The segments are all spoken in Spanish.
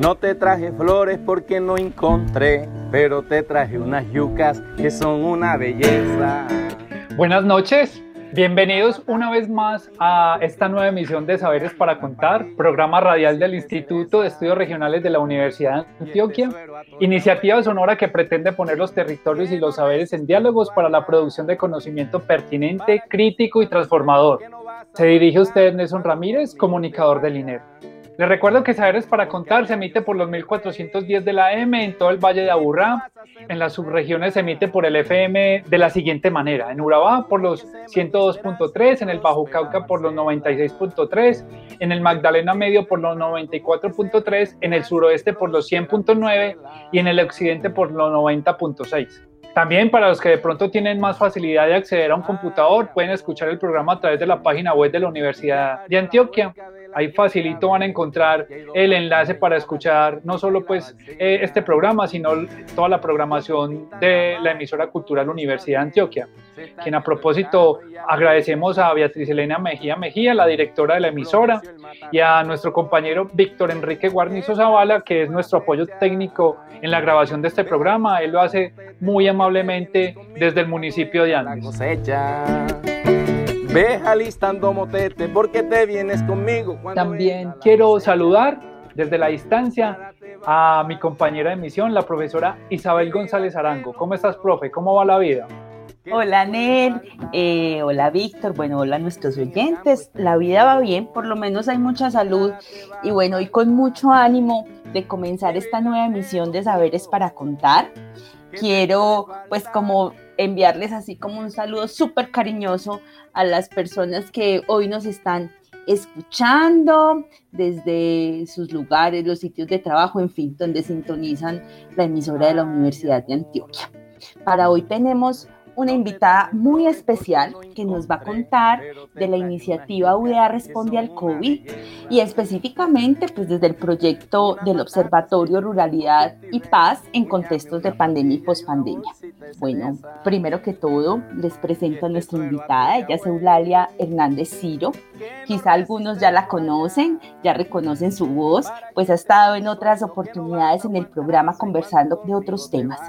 No te traje flores porque no encontré, pero te traje unas yucas que son una belleza. Buenas noches, bienvenidos una vez más a esta nueva emisión de Saberes para Contar, programa radial del Instituto de Estudios Regionales de la Universidad de Antioquia, iniciativa sonora que pretende poner los territorios y los saberes en diálogos para la producción de conocimiento pertinente, crítico y transformador. Se dirige a usted Nelson Ramírez, comunicador del INER. Les recuerdo que Saberes para Contar se emite por los 1410 de la M en todo el Valle de Aburrá. En las subregiones se emite por el FM de la siguiente manera. En Urabá por los 102.3, en el Bajo Cauca por los 96.3, en el Magdalena Medio por los 94.3, en el suroeste por los 100.9 y en el occidente por los 90.6. También para los que de pronto tienen más facilidad de acceder a un computador, pueden escuchar el programa a través de la página web de la Universidad de Antioquia. Ahí facilito van a encontrar el enlace para escuchar no solo pues eh, este programa, sino toda la programación de la emisora cultural Universidad de Antioquia. Quien a propósito agradecemos a Beatriz Elena Mejía Mejía, la directora de la emisora, y a nuestro compañero Víctor Enrique Guarnizo Zavala, que es nuestro apoyo técnico en la grabación de este programa. Él lo hace muy amablemente desde el municipio de Andes. Ve alistando motete porque te vienes conmigo. También quiero saludar desde la distancia a mi compañera de misión, la profesora Isabel González Arango. ¿Cómo estás, profe? ¿Cómo va la vida? Hola Nel, eh, hola Víctor, bueno, hola a nuestros oyentes. La vida va bien, por lo menos hay mucha salud y bueno, y con mucho ánimo de comenzar esta nueva emisión de Saberes para Contar. Quiero pues como enviarles así como un saludo súper cariñoso a las personas que hoy nos están escuchando desde sus lugares, los sitios de trabajo, en fin, donde sintonizan la emisora de la Universidad de Antioquia. Para hoy tenemos una invitada muy especial que nos va a contar de la iniciativa UDA Responde al COVID y específicamente pues desde el proyecto del Observatorio Ruralidad y Paz en contextos de pandemia y pospandemia. Bueno, primero que todo les presento a nuestra invitada, ella es Eulalia Hernández Ciro. Quizá algunos ya la conocen, ya reconocen su voz, pues ha estado en otras oportunidades en el programa conversando de otros temas.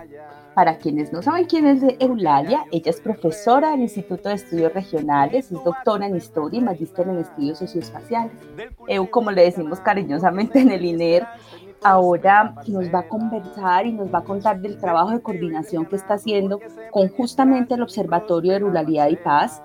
Para quienes no saben quién es Eulalia, ella es profesora del Instituto de Estudios Regionales, es doctora en Historia y magíster en Estudios Socioespaciales. Eu, como le decimos cariñosamente en el INER, ahora nos va a conversar y nos va a contar del trabajo de coordinación que está haciendo con justamente el Observatorio de Ruralidad y Paz,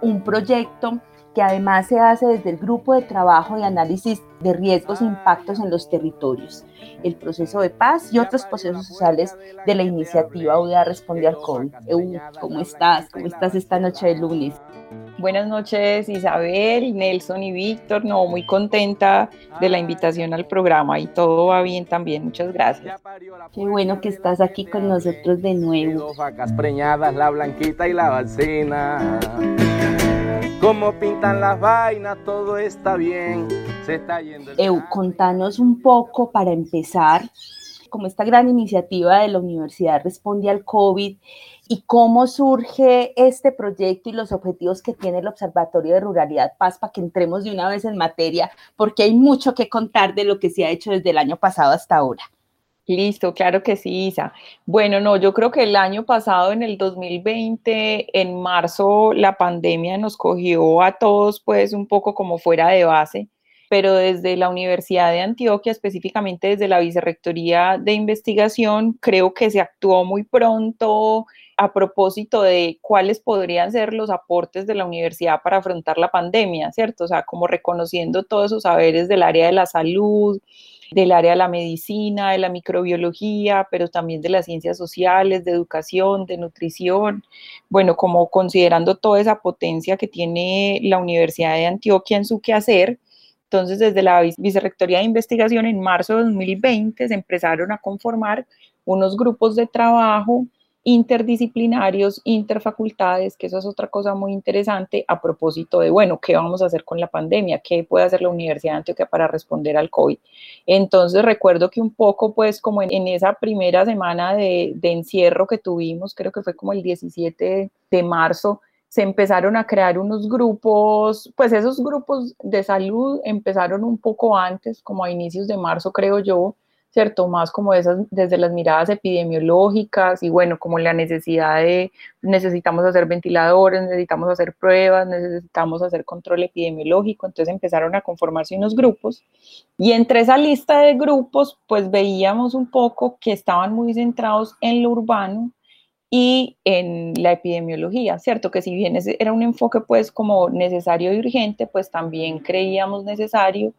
un proyecto que además se hace desde el grupo de trabajo de análisis de riesgos e impactos en los territorios, el proceso de paz y otros procesos sociales de la iniciativa UDA Responde al COVID. ¿Cómo estás? ¿Cómo estás esta noche de lunes? Buenas noches Isabel, Nelson y Víctor, no, muy contenta de la invitación al programa y todo va bien también, muchas gracias. Qué bueno que estás aquí con nosotros de nuevo. Vacas preñadas, la blanquita y la balsena. Cómo pintan las vainas, todo está bien. Se está yendo. Eu, contanos un poco para empezar, como esta gran iniciativa de la universidad responde al COVID y cómo surge este proyecto y los objetivos que tiene el Observatorio de Ruralidad Paz para que entremos de una vez en materia, porque hay mucho que contar de lo que se ha hecho desde el año pasado hasta ahora. Listo, claro que sí, Isa. Bueno, no, yo creo que el año pasado, en el 2020, en marzo, la pandemia nos cogió a todos pues un poco como fuera de base pero desde la Universidad de Antioquia, específicamente desde la Vicerrectoría de Investigación, creo que se actuó muy pronto a propósito de cuáles podrían ser los aportes de la universidad para afrontar la pandemia, ¿cierto? O sea, como reconociendo todos esos saberes del área de la salud, del área de la medicina, de la microbiología, pero también de las ciencias sociales, de educación, de nutrición, bueno, como considerando toda esa potencia que tiene la Universidad de Antioquia en su quehacer. Entonces, desde la Vicerrectoría de Investigación en marzo de 2020 se empezaron a conformar unos grupos de trabajo interdisciplinarios, interfacultades, que eso es otra cosa muy interesante a propósito de, bueno, ¿qué vamos a hacer con la pandemia? ¿Qué puede hacer la Universidad de Antioquia para responder al COVID? Entonces recuerdo que un poco, pues como en, esa primera semana de, de encierro que tuvimos, creo que fue como el 17 de marzo, se empezaron a crear unos grupos, pues esos grupos de salud empezaron un poco antes, como a inicios de marzo, creo yo, ¿cierto? Más como esas, desde las miradas epidemiológicas y bueno, como la necesidad de, necesitamos hacer ventiladores, necesitamos hacer pruebas, necesitamos hacer control epidemiológico, entonces empezaron a conformarse unos grupos y entre esa lista de grupos pues veíamos un poco que estaban muy centrados en lo urbano y en la epidemiología, ¿cierto? Que si bien era un enfoque pues como necesario y urgente, pues también creíamos necesario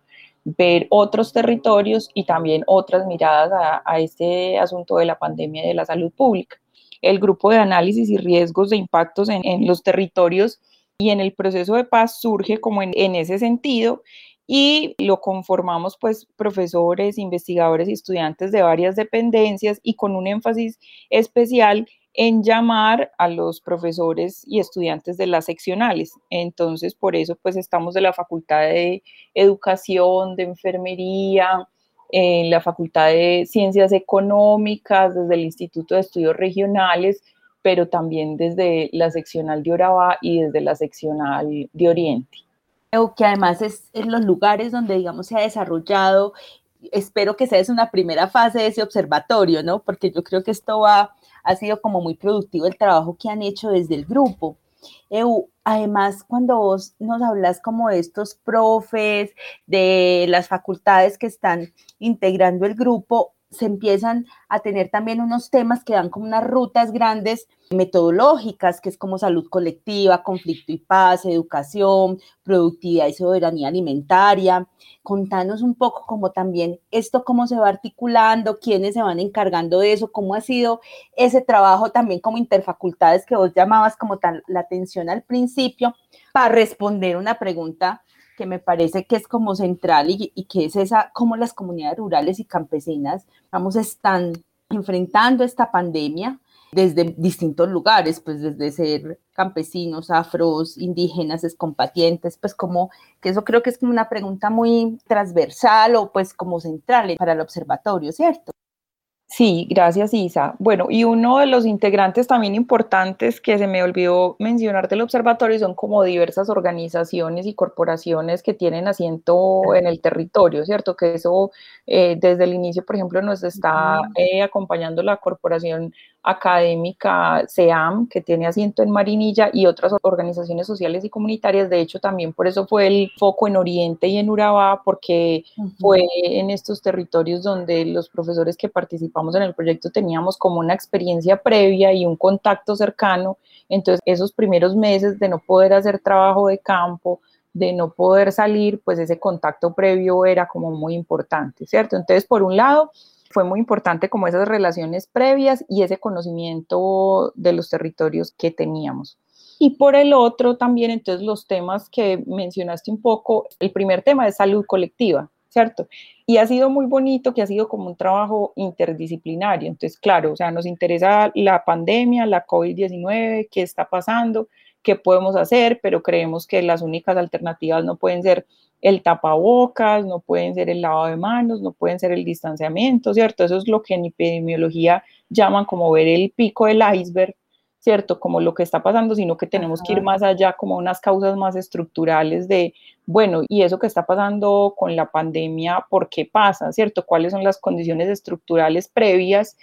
ver otros territorios y también otras miradas a, este asunto de la pandemia y de la salud pública. El grupo de análisis y riesgos de impactos en, los territorios y en el proceso de paz surge como en, en ese sentido y lo conformamos pues profesores, investigadores y estudiantes de varias dependencias y con un énfasis especial en llamar a los profesores y estudiantes de las seccionales. Entonces, por eso, pues estamos de la Facultad de Educación, de Enfermería, en la Facultad de Ciencias Económicas, desde el Instituto de Estudios Regionales, pero también desde la seccional de Orabá y desde la seccional de Oriente. Que además es en los lugares donde, digamos, se ha desarrollado, espero que sea es una primera fase de ese observatorio, ¿no? Porque yo creo que esto va ha sido como muy productivo el trabajo que han hecho desde el grupo. además, cuando vos nos hablas como de estos profes, de las facultades que están integrando el grupo, se empiezan a tener también unos temas que dan como unas rutas grandes metodológicas, que es como salud colectiva, conflicto y paz, educación, productividad y soberanía alimentaria. Contanos un poco como también esto, cómo se va articulando, quiénes se van encargando de eso, cómo ha sido ese trabajo también como interfacultades que vos llamabas como tal la atención al principio, para responder una pregunta que me parece que es como central y, y que es esa, cómo las comunidades rurales y campesinas, vamos, están enfrentando esta pandemia desde distintos lugares, pues desde ser campesinos, afros, indígenas, excombatientes, pues como que eso creo que es como una pregunta muy transversal o pues como central para el observatorio, ¿cierto? Sí, gracias Isa. Bueno, y uno de los integrantes también importantes que se me olvidó mencionar del observatorio son como diversas organizaciones y corporaciones que tienen asiento en el territorio, ¿cierto? Que eso eh, desde el inicio, por ejemplo, nos está eh, acompañando la corporación académica SEAM, que tiene asiento en Marinilla, y otras organizaciones sociales y comunitarias. De hecho, también por eso fue el foco en Oriente y en Urabá, porque fue en estos territorios donde los profesores que participamos en el proyecto teníamos como una experiencia previa y un contacto cercano. Entonces, esos primeros meses de no poder hacer trabajo de campo, de no poder salir, pues ese contacto previo era como muy importante, ¿cierto? Entonces, por un lado, fue muy importante como esas relaciones previas y ese conocimiento de los territorios que teníamos. Y por el otro también, entonces, los temas que mencionaste un poco, el primer tema es salud colectiva, ¿cierto? Y ha sido muy bonito que ha sido como un trabajo interdisciplinario. Entonces, claro, o sea, nos interesa la pandemia, la COVID-19, qué está pasando, qué podemos hacer, pero creemos que las únicas alternativas no pueden ser el tapabocas, no pueden ser el lavado de manos, no pueden ser el distanciamiento, ¿cierto? Eso es lo que en epidemiología llaman como ver el pico del iceberg, ¿cierto? Como lo que está pasando, sino que tenemos que ir más allá, como unas causas más estructurales de, bueno, y eso que está pasando con la pandemia, ¿por qué pasa, ¿cierto? ¿Cuáles son las condiciones estructurales previas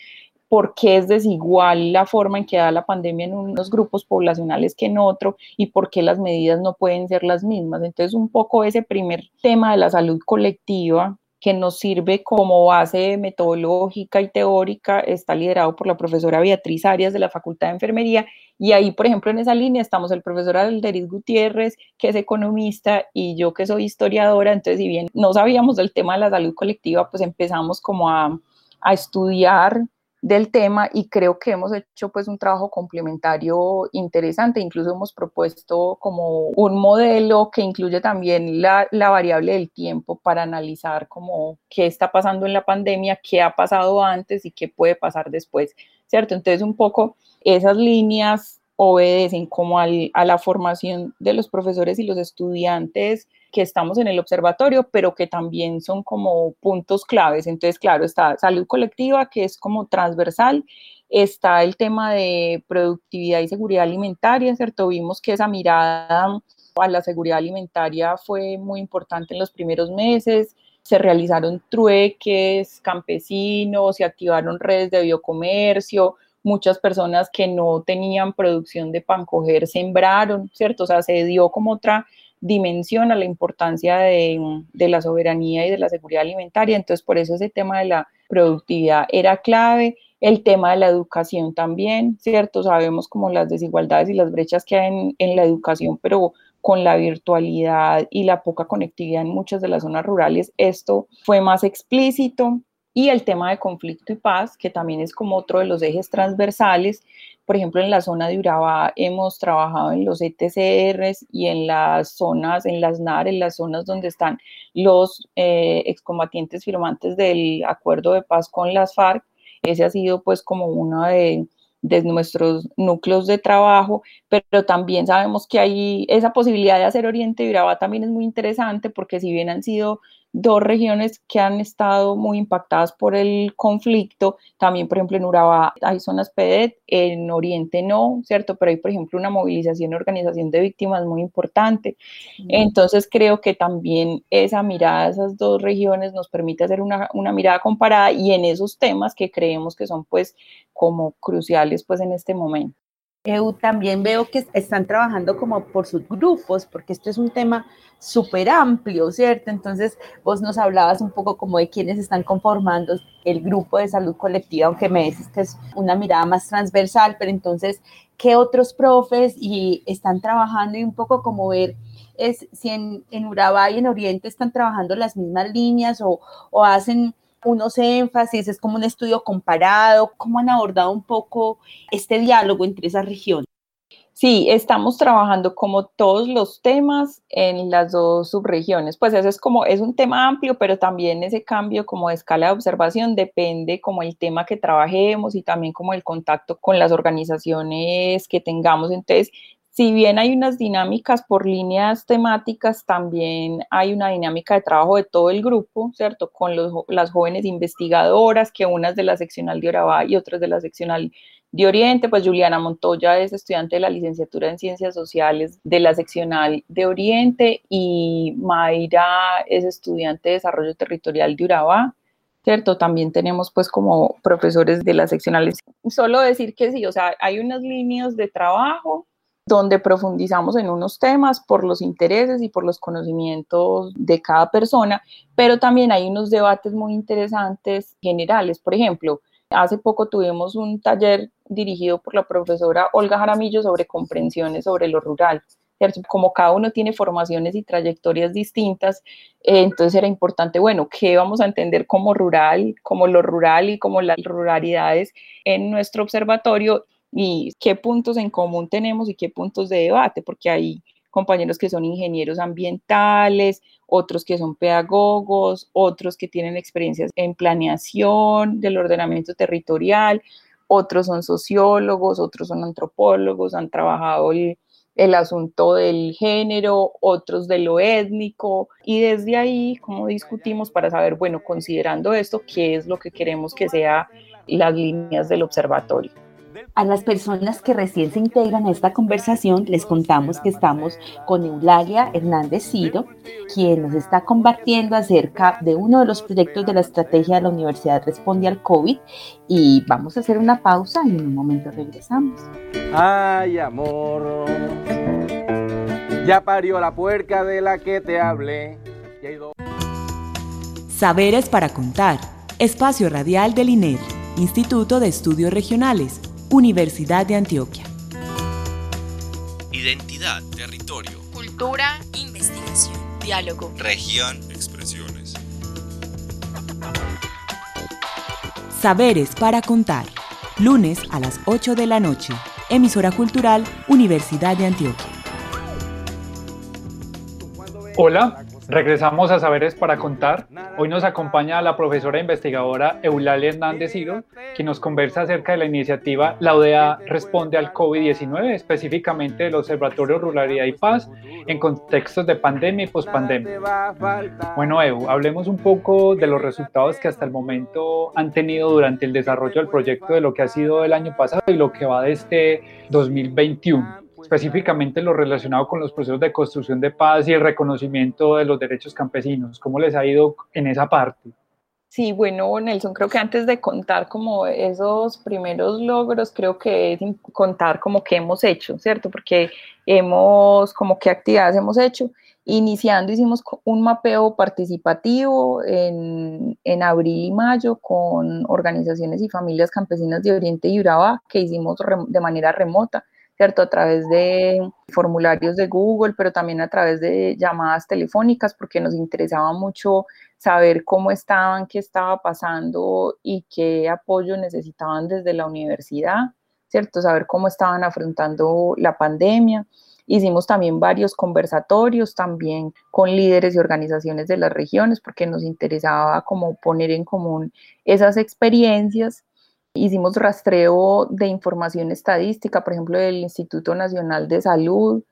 por qué es desigual la forma en que da la pandemia en unos grupos poblacionales que en otro y por qué las medidas no pueden ser las mismas. Entonces, un poco ese primer tema de la salud colectiva que nos sirve como base metodológica y teórica, está liderado por la profesora Beatriz Arias de la Facultad de Enfermería. Y ahí, por ejemplo, en esa línea estamos el profesor Alderis Gutiérrez, que es economista, y yo que soy historiadora. Entonces, si bien no sabíamos del tema de la salud colectiva, pues empezamos como a, a estudiar del tema y creo que hemos hecho pues un trabajo complementario interesante, incluso hemos propuesto como un modelo que incluye también la, la, variable del tiempo para analizar como qué está pasando en la pandemia, qué ha pasado antes y qué puede pasar después, ¿cierto? Entonces un poco esas líneas obedecen como al, a la formación de los profesores y los estudiantes que estamos en el observatorio, pero que también son como puntos claves. Entonces, claro, está salud colectiva, que es como transversal, está el tema de productividad y seguridad alimentaria, ¿cierto? Vimos que esa mirada a la seguridad alimentaria fue muy importante en los primeros meses, se realizaron trueques campesinos, se activaron redes de biocomercio, muchas personas que no tenían producción de pan coger sembraron, ¿cierto? O sea, se dio como otra dimensión a la importancia de, de, la soberanía y de la seguridad alimentaria. Entonces, por eso ese tema de la productividad era clave. El tema de la educación también, ¿cierto? Sabemos como las desigualdades y las brechas que hay en la educación, pero con la virtualidad y la poca conectividad en muchas de las zonas rurales, esto fue más explícito. Y el tema de conflicto y paz, que también es como otro de los ejes transversales, por ejemplo, en la zona de Urabá hemos trabajado en los ETCRs y en las zonas, en las NAR, en las zonas donde están los eh, excombatientes firmantes del acuerdo de paz con las FARC. Ese ha sido pues como uno de, de nuestros núcleos de trabajo, pero también sabemos que hay esa posibilidad de hacer Oriente Urabá también es muy interesante porque si bien han sido dos regiones que han estado muy impactadas por el conflicto. También, por ejemplo, en Urabá hay zonas PEDET, en Oriente no, ¿cierto? Pero hay, por ejemplo, una movilización organización de víctimas muy importante. Entonces, creo que también esa mirada a esas dos regiones nos permite hacer una, una mirada comparada y en esos temas que creemos que son, pues, como cruciales, pues, en este momento. Eu también veo que están trabajando como por sus grupos, porque esto es un tema súper amplio, ¿cierto? Entonces, vos nos hablabas un poco como de quiénes están conformando el grupo de salud colectiva, aunque me dices que es una mirada más transversal, pero entonces, ¿qué otros profes y están trabajando y un poco como ver es si en, en Urabá y en Oriente están trabajando las mismas líneas o, o hacen unos énfasis, es como un estudio comparado, ¿cómo han abordado un poco este diálogo entre esas regiones? Sí, estamos trabajando como todos los temas en las dos subregiones. Pues eso es como, es un tema amplio, pero también ese cambio como de escala de observación depende como el tema que trabajemos y también como el contacto con las organizaciones que tengamos. Entonces, si bien hay unas dinámicas por líneas temáticas, también hay una dinámica de trabajo de todo el grupo, ¿cierto? Con los, las jóvenes investigadoras, que unas de la seccional de Orabá y otras de la seccional de Oriente, pues Juliana Montoya es estudiante de la licenciatura en Ciencias Sociales de la seccional de Oriente y Mayra es estudiante de Desarrollo Territorial de Urabá. ¿Cierto? También tenemos pues como profesores de las seccionales. Solo decir que sí, o sea, hay unas líneas de trabajo donde profundizamos en unos temas por los intereses y por los conocimientos de cada persona, pero también hay unos debates muy interesantes generales. Por ejemplo, hace poco tuvimos un taller dirigido por la profesora Olga Jaramillo sobre comprensiones sobre lo rural. Como cada uno tiene formaciones y trayectorias distintas, eh, entonces era importante, bueno, ¿qué vamos a entender como rural, como lo rural y como las ruralidades en nuestro observatorio? Y qué puntos en común tenemos y qué puntos de debate, porque hay compañeros que son ingenieros ambientales, otros que son pedagogos, otros que tienen experiencias en planeación del ordenamiento territorial, otros son sociólogos, otros son antropólogos, han trabajado el, el asunto del género, otros de lo étnico, y desde ahí, como discutimos para saber, bueno, considerando esto, qué es lo que queremos que sea las líneas del observatorio. A las personas que recién se integran a esta conversación, les contamos que estamos con Eulalia Hernández Ciro, quien nos está compartiendo acerca de uno de los proyectos de la estrategia de la Universidad Responde al COVID. Y vamos a hacer una pausa y en un momento regresamos. Ay, amor, ya parió la puerca de la que te hablé. Saberes para contar. Espacio radial del INER, Instituto de Estudios Regionales, Universidad de Antioquia. Identidad, territorio, Cultura, investigación, diálogo. región, expresiones. Saberes para contar. Lunes a las 8 de la noche. Emisora cultural, Universidad de Antioquia. Hola, regresamos a Saberes para Contar. Hoy nos acompaña la profesora e investigadora Eulalia Hernández Ciro, quien nos conversa acerca de la iniciativa La ODA Responde al COVID-19, específicamente del Observatorio Ruralidad y Paz en contextos de pandemia y pospandemia. Bueno, Evo, hablemos un poco de los resultados que hasta el momento han tenido durante el desarrollo del proyecto de lo que ha sido el año pasado y lo que va de este 2021 específicamente lo relacionado con los procesos de construcción de paz y el reconocimiento de los derechos campesinos. ¿Cómo les ha ido en esa parte? Sí, bueno, Nelson, creo que antes de contar como esos primeros logros, creo que es contar como qué hemos hecho, ¿cierto? Porque hemos, como qué actividades hemos hecho. Iniciando hicimos un mapeo participativo en, en abril y mayo con organizaciones y familias campesinas de Oriente y Urabá que hicimos de manera remota ¿cierto? A través de formularios de Google, pero también a través de llamadas telefónicas, porque nos interesaba mucho saber cómo estaban, qué estaba pasando y qué apoyo necesitaban desde la universidad, ¿cierto? Saber cómo estaban afrontando la pandemia. Hicimos también varios conversatorios también con líderes y organizaciones de las regiones porque nos interesaba como poner en común esas experiencias Hicimos rastreo de información estadística, por ejemplo, del Instituto Nacional de Salud.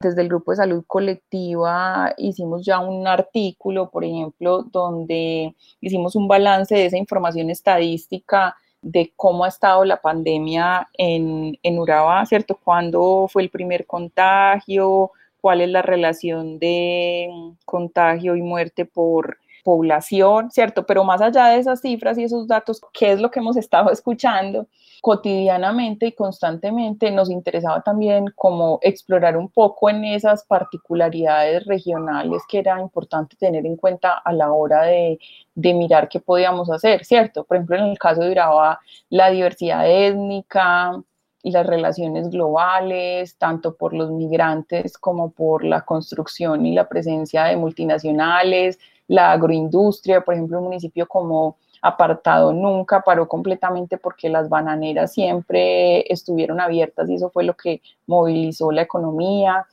Desde el Grupo de Salud Colectiva hicimos ya un artículo, por ejemplo, donde hicimos un balance de esa información estadística de cómo ha estado la pandemia en, en Urabá, ¿cierto? ¿Cuándo fue el primer contagio? ¿Cuál es la relación de contagio y muerte por población, ¿cierto? Pero más allá de esas cifras y esos datos, ¿qué es lo que hemos estado escuchando cotidianamente y constantemente? Nos interesaba también como explorar un poco en esas particularidades regionales que era importante tener en cuenta a la hora de, de mirar qué podíamos hacer, ¿cierto? Por ejemplo, en el caso de Urabá, la diversidad étnica, y las relaciones globales, tanto por los migrantes como por la construcción y la presencia de multinacionales, la agroindustria, por ejemplo, un municipio como apartado nunca paró completamente porque las bananeras siempre estuvieron abiertas y eso fue lo que movilizó la economía.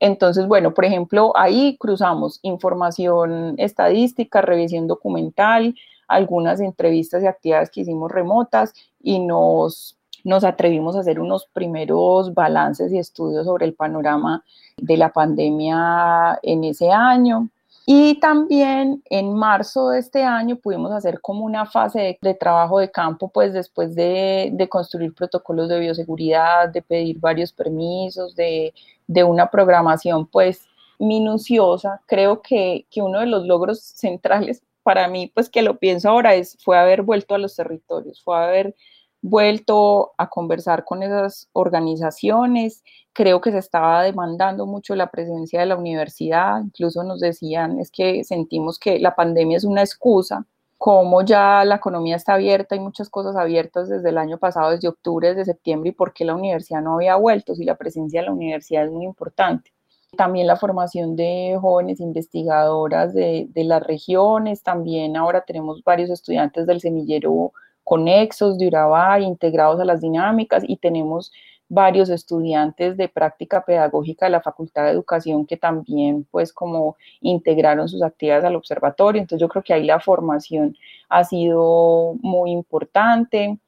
Entonces, bueno, por ejemplo, ahí cruzamos información estadística, revisión documental, algunas entrevistas y actividades que hicimos remotas y nos, nos atrevimos a hacer unos primeros balances y estudios sobre el panorama de la pandemia en ese año. Y también en marzo de este año pudimos hacer como una fase de, trabajo de campo, pues después de, de, construir protocolos de bioseguridad, de pedir varios permisos, de, de una programación pues minuciosa. Creo que, que, uno de los logros centrales para mí, pues que lo pienso ahora, es, fue haber vuelto a los territorios, fue haber vuelto a conversar con esas organizaciones. Creo que se estaba demandando mucho la presencia de la universidad. Incluso nos decían, es que sentimos que la pandemia es una excusa, como ya la economía está abierta, hay muchas cosas abiertas desde el año pasado, desde octubre, desde septiembre, y por qué la universidad no había vuelto, si la presencia de la universidad es muy importante. También la formación de jóvenes investigadoras de, de las regiones, también ahora tenemos varios estudiantes del semillero conexos de Urabá integrados a las dinámicas y tenemos varios estudiantes de práctica pedagógica de la Facultad de Educación que también pues como integraron sus actividades al observatorio. Entonces yo creo que ahí la formación ha sido muy importante.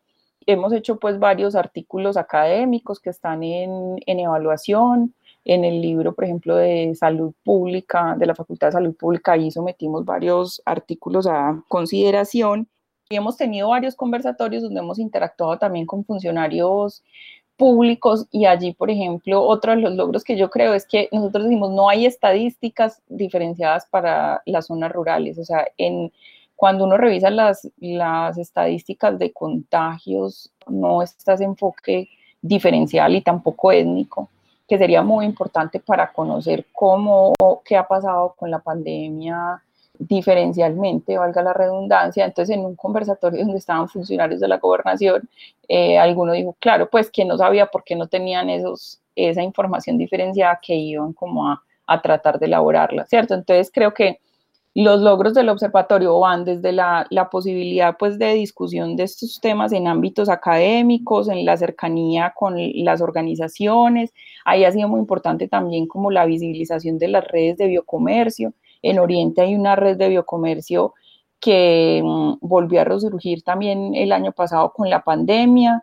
Hemos hecho pues varios artículos académicos que están en, evaluación. En el libro, por ejemplo, de salud pública, de la Facultad de Salud Pública, ahí sometimos varios artículos a consideración hemos tenido varios conversatorios donde hemos interactuado también con funcionarios públicos y allí, por ejemplo, otro de los logros que yo creo es que nosotros decimos no hay estadísticas diferenciadas para las zonas rurales, o sea, en cuando uno revisa las, las estadísticas de contagios, no está ese enfoque diferencial y tampoco étnico, que sería muy importante para conocer cómo, qué ha pasado con la pandemia diferencialmente, valga la redundancia. Entonces, en un conversatorio donde estaban funcionarios de la gobernación, eh, alguno dijo, claro, pues que no sabía por qué no tenían esos, esa información diferenciada que iban como a, a tratar de elaborarla, ¿cierto? Entonces, creo que los logros del observatorio van desde la, la, posibilidad pues de discusión de estos temas en ámbitos académicos, en la cercanía con las organizaciones. Ahí ha sido muy importante también como la visibilización de las redes de biocomercio. En Oriente hay una red de biocomercio que mm, volvió a resurgir también el año pasado con la pandemia.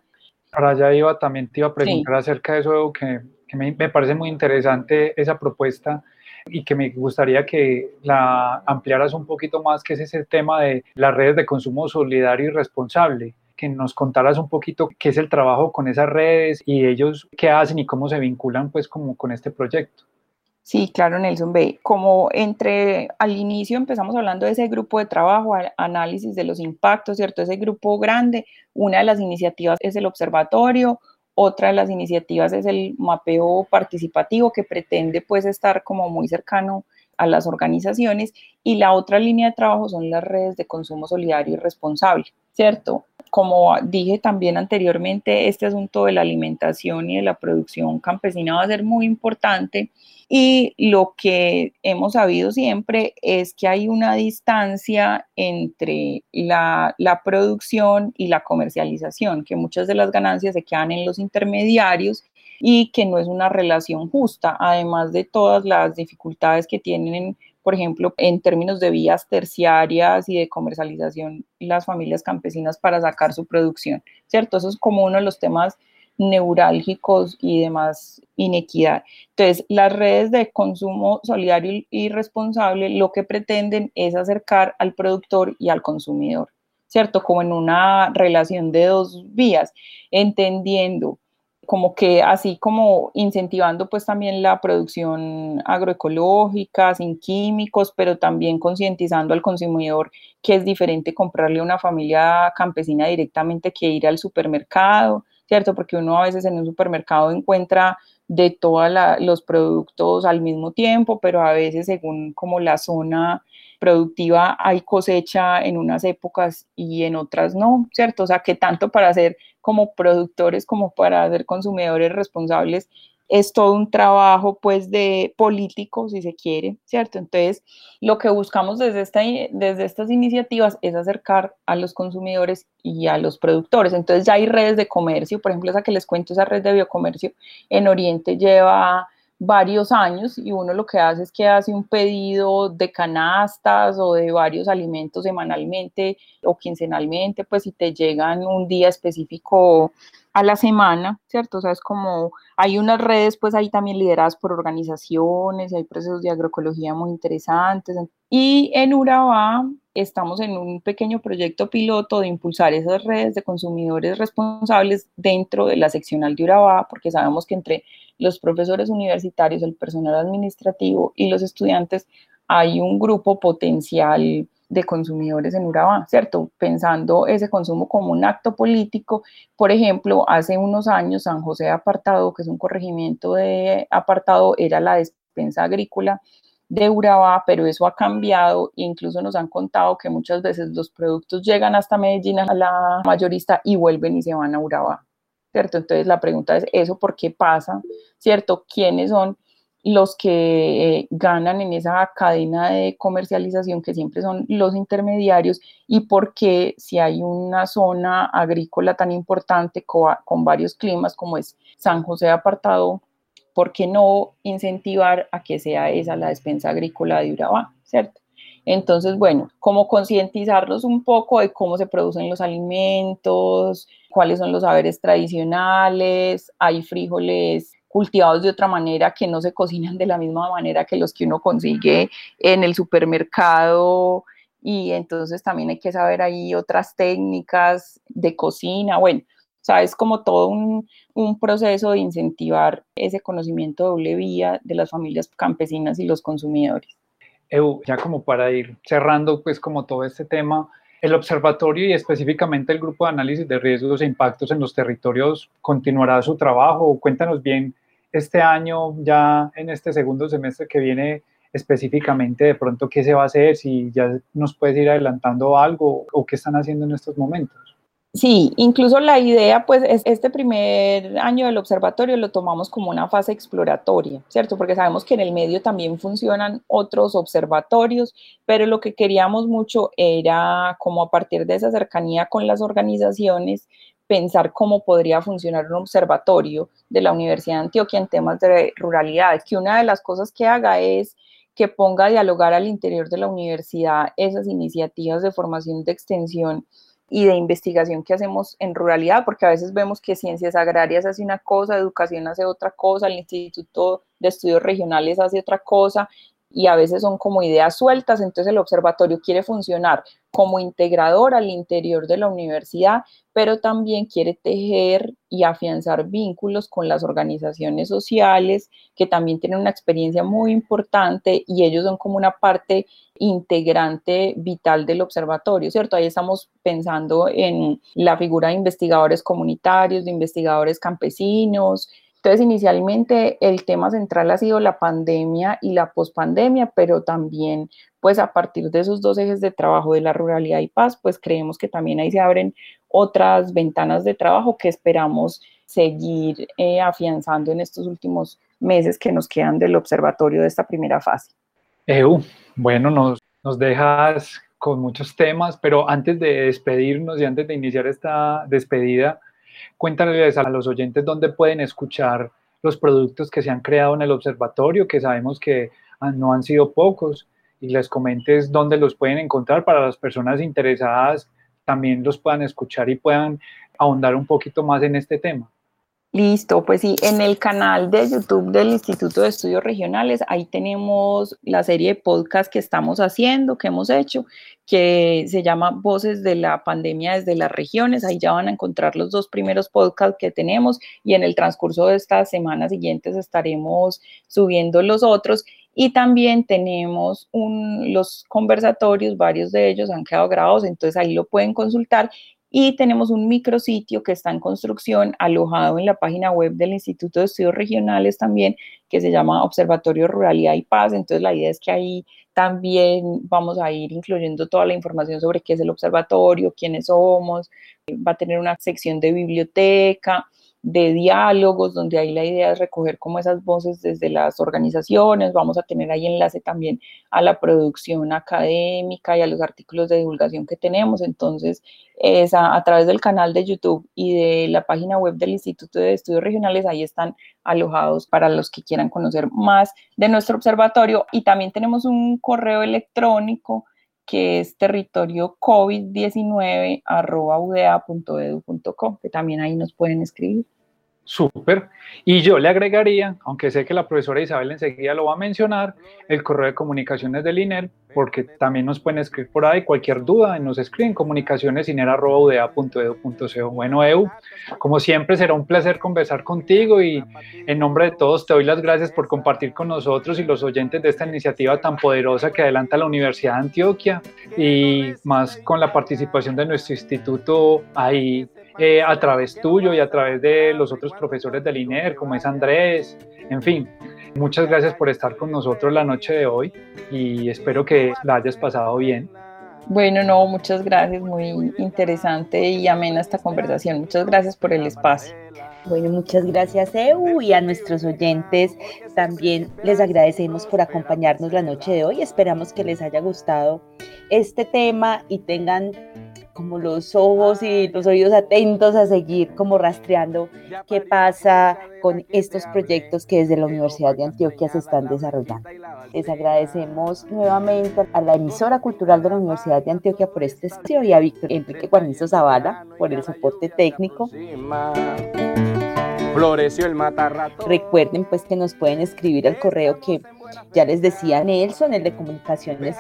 Para allá iba, también te iba a preguntar acerca de eso, que, que me, me, parece muy interesante esa propuesta y que me gustaría que la ampliaras un poquito más, que es ese tema de las redes de consumo solidario y responsable que nos contaras un poquito qué es el trabajo con esas redes y ellos qué hacen y cómo se vinculan pues como con este proyecto. Sí, claro, Nelson B. Como entre al inicio empezamos hablando de ese grupo de trabajo, análisis de los impactos, ¿cierto? Ese grupo grande, una de las iniciativas es el observatorio, otra de las iniciativas es el mapeo participativo que pretende pues estar como muy cercano a las organizaciones y la otra línea de trabajo son las redes de consumo solidario y responsable, ¿cierto? Como dije también anteriormente, este asunto de la alimentación y de la producción campesina va a ser muy importante y lo que hemos sabido siempre es que hay una distancia entre la, producción y la comercialización, que muchas de las ganancias se quedan en los intermediarios y que no es una relación justa, además de todas las dificultades que tienen, por ejemplo, en términos de vías terciarias y de comercialización las familias campesinas para sacar su producción, ¿cierto? Eso es como uno de los temas neurálgicos y demás inequidad. Entonces, las redes de consumo solidario y responsable lo que pretenden es acercar al productor y al consumidor, ¿cierto? Como en una relación de dos vías, entendiendo como que así como incentivando pues también la producción agroecológica, sin químicos, pero también concientizando al consumidor que es diferente comprarle a una familia campesina directamente que ir al supermercado, ¿cierto? Porque uno a veces en un supermercado encuentra de todos los productos al mismo tiempo, pero a veces según como la zona productiva hay cosecha en unas épocas y en otras no, ¿cierto? O sea, que tanto para ser como productores como para ser consumidores responsables es todo un trabajo pues de político, si se quiere, ¿cierto? Entonces, lo que buscamos desde, esta, desde estas iniciativas es acercar a los consumidores y a los productores. Entonces, ya hay redes de comercio, por ejemplo, esa que les cuento, esa red de biocomercio en Oriente lleva varios años y uno lo que hace es que hace un pedido de canastas o de varios alimentos semanalmente o quincenalmente, pues si te llegan un día específico a la semana, ¿cierto? O sea, es como, hay unas redes pues ahí también lideradas por organizaciones, hay procesos de agroecología muy interesantes. Y en Urabá estamos en un pequeño proyecto piloto de impulsar esas redes de consumidores responsables dentro de la seccional de Urabá, porque sabemos que entre los profesores universitarios, el personal administrativo y los estudiantes hay un grupo potencial de consumidores en Urabá, ¿cierto? Pensando ese consumo como un acto político. Por ejemplo, hace unos años San José de Apartado, que es un corregimiento de Apartado, era la despensa agrícola de Urabá, pero eso ha cambiado incluso nos han contado que muchas veces los productos llegan hasta Medellín a la mayorista y vuelven y se van a Urabá, ¿cierto? Entonces la pregunta es, ¿eso por qué pasa? ¿Cierto? ¿Quiénes son los que eh, ganan en esa cadena de comercialización que siempre son los intermediarios y por qué si hay una zona agrícola tan importante con, con varios climas como es San José Apartado, ¿por qué no incentivar a que sea esa la despensa agrícola de Urabá, ¿cierto? Entonces, bueno, como concientizarlos un poco de cómo se producen los alimentos, cuáles son los saberes tradicionales, hay frijoles cultivados de otra manera que no se cocinan de la misma manera que los que uno consigue en el supermercado y entonces también hay que saber ahí otras técnicas de cocina, bueno, o sea, es como todo un, un proceso de incentivar ese conocimiento doble vía de las familias campesinas y los consumidores. ya como para ir cerrando pues como todo este tema, el observatorio y específicamente el grupo de análisis de riesgos e impactos en los territorios continuará su trabajo. Cuéntanos bien este año, ya en este segundo semestre que viene, específicamente de pronto qué se va a hacer, si ya nos puedes ir adelantando algo o qué están haciendo en estos momentos. Sí, incluso la idea, pues, es este primer año del observatorio lo tomamos como una fase exploratoria, ¿cierto? Porque sabemos que en el medio también funcionan otros observatorios, pero lo que queríamos mucho era como a partir de esa cercanía con las organizaciones, pensar cómo podría funcionar un observatorio de la Universidad de Antioquia en temas de ruralidad, que una de las cosas que haga es que ponga a dialogar al interior de la universidad esas iniciativas de formación de extensión y de investigación que hacemos en ruralidad, porque a veces vemos que ciencias agrarias hace una cosa, educación hace otra cosa, el Instituto de Estudios Regionales hace otra cosa, y a veces son como ideas sueltas, entonces el observatorio quiere funcionar como integrador al interior de la universidad, pero también quiere tejer y afianzar vínculos con las organizaciones sociales que también tienen una experiencia muy importante y ellos son como una parte integrante vital del observatorio, ¿cierto? Ahí estamos pensando en la figura de investigadores comunitarios, de investigadores campesinos, entonces, inicialmente el tema central ha sido la pandemia y la pospandemia, pero también, pues a partir de esos dos ejes de trabajo de la ruralidad y paz, pues creemos que también ahí se abren otras ventanas de trabajo que esperamos seguir eh, afianzando en estos últimos meses que nos quedan del observatorio de esta primera fase. Eu, bueno, nos, nos dejas con muchos temas, pero antes de despedirnos y antes de iniciar esta despedida, Cuéntales a los oyentes dónde pueden escuchar los productos que se han creado en el observatorio, que sabemos que no han sido pocos, y les comentes dónde los pueden encontrar para las personas interesadas también los puedan escuchar y puedan ahondar un poquito más en este tema. Listo, pues sí, en el canal de YouTube del Instituto de Estudios Regionales, ahí tenemos la serie de podcast que estamos haciendo, que hemos hecho, que se llama Voces de la Pandemia desde las regiones. Ahí ya van a encontrar los dos primeros podcasts que tenemos y en el transcurso de estas semanas siguientes estaremos subiendo los otros. Y también tenemos los conversatorios, varios de ellos han quedado grabados, entonces ahí lo pueden consultar y tenemos un micrositio que está en construcción, alojado en la página web del Instituto de Estudios Regionales también, que se llama Observatorio Ruralidad y Paz. Entonces la idea es que ahí también vamos a ir incluyendo toda la información sobre qué es el observatorio, quiénes somos, va a tener una sección de biblioteca, de diálogos, donde ahí la idea es recoger como esas voces desde las organizaciones, vamos a tener ahí enlace también a la producción académica y a los artículos de divulgación que tenemos, entonces es a, través del canal de YouTube y de la página web del Instituto de Estudios Regionales, ahí están alojados para los que quieran conocer más de nuestro observatorio y también tenemos un correo electrónico que es territorio COVID-19 que también ahí nos pueden escribir. Súper. Y yo le agregaría, aunque sé que la profesora Isabel enseguida lo va a mencionar, el correo de comunicaciones del INER, porque también nos pueden escribir por ahí cualquier duda, nos escriben comunicacionesiner.udea.edu.co. Bueno, Eu, como siempre será un placer conversar contigo y en nombre de todos te doy las gracias por compartir con nosotros y los oyentes de esta iniciativa tan poderosa que adelanta la Universidad de Antioquia y más con la participación de nuestro instituto ahí eh, a través tuyo y a través de los otros profesores del INER, como es Andrés, en fin. Muchas gracias por estar con nosotros la noche de hoy y espero que la hayas pasado bien. Bueno, no, muchas gracias, muy interesante y amena esta conversación. Muchas gracias por el espacio. Bueno, muchas gracias, Eu, y a nuestros oyentes también les agradecemos por acompañarnos la noche de hoy. Esperamos que les haya gustado este tema y tengan como los ojos y los oídos atentos a seguir como rastreando qué pasa con estos proyectos que desde la Universidad de Antioquia se están desarrollando. Les agradecemos nuevamente a la emisora cultural de la Universidad de Antioquia por este espacio y a Víctor Enrique Guarnizo Zavala por el soporte técnico. Floreció el matarrato. Recuerden pues que nos pueden escribir al correo que Ya les decía Nelson, el de comunicaciones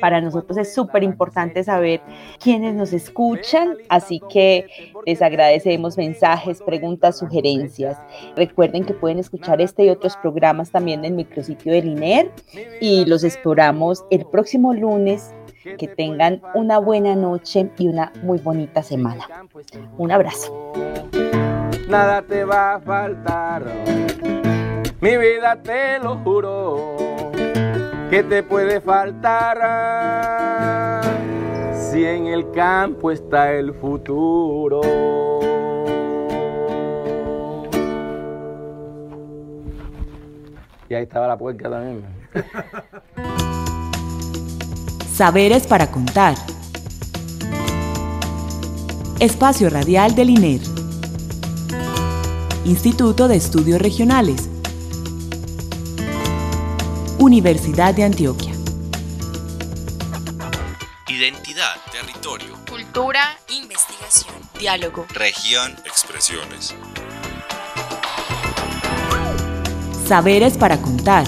Para nosotros es súper importante saber quiénes nos escuchan, así que les agradecemos mensajes, preguntas, sugerencias. Recuerden que pueden escuchar este y otros programas también en el micrositio del INER y los esperamos el próximo lunes que tengan una buena noche y una muy bonita semana. Un abrazo. Nada te va a faltar, mi vida te lo juro, que te puede faltar si en el campo está el futuro. Y ahí estaba la puerca también. Saberes para contar. Espacio Radial del INER. Instituto de Estudios Regionales. Universidad de Antioquia. Identidad, territorio, cultura, investigación, diálogo, región, expresiones. Saberes para contar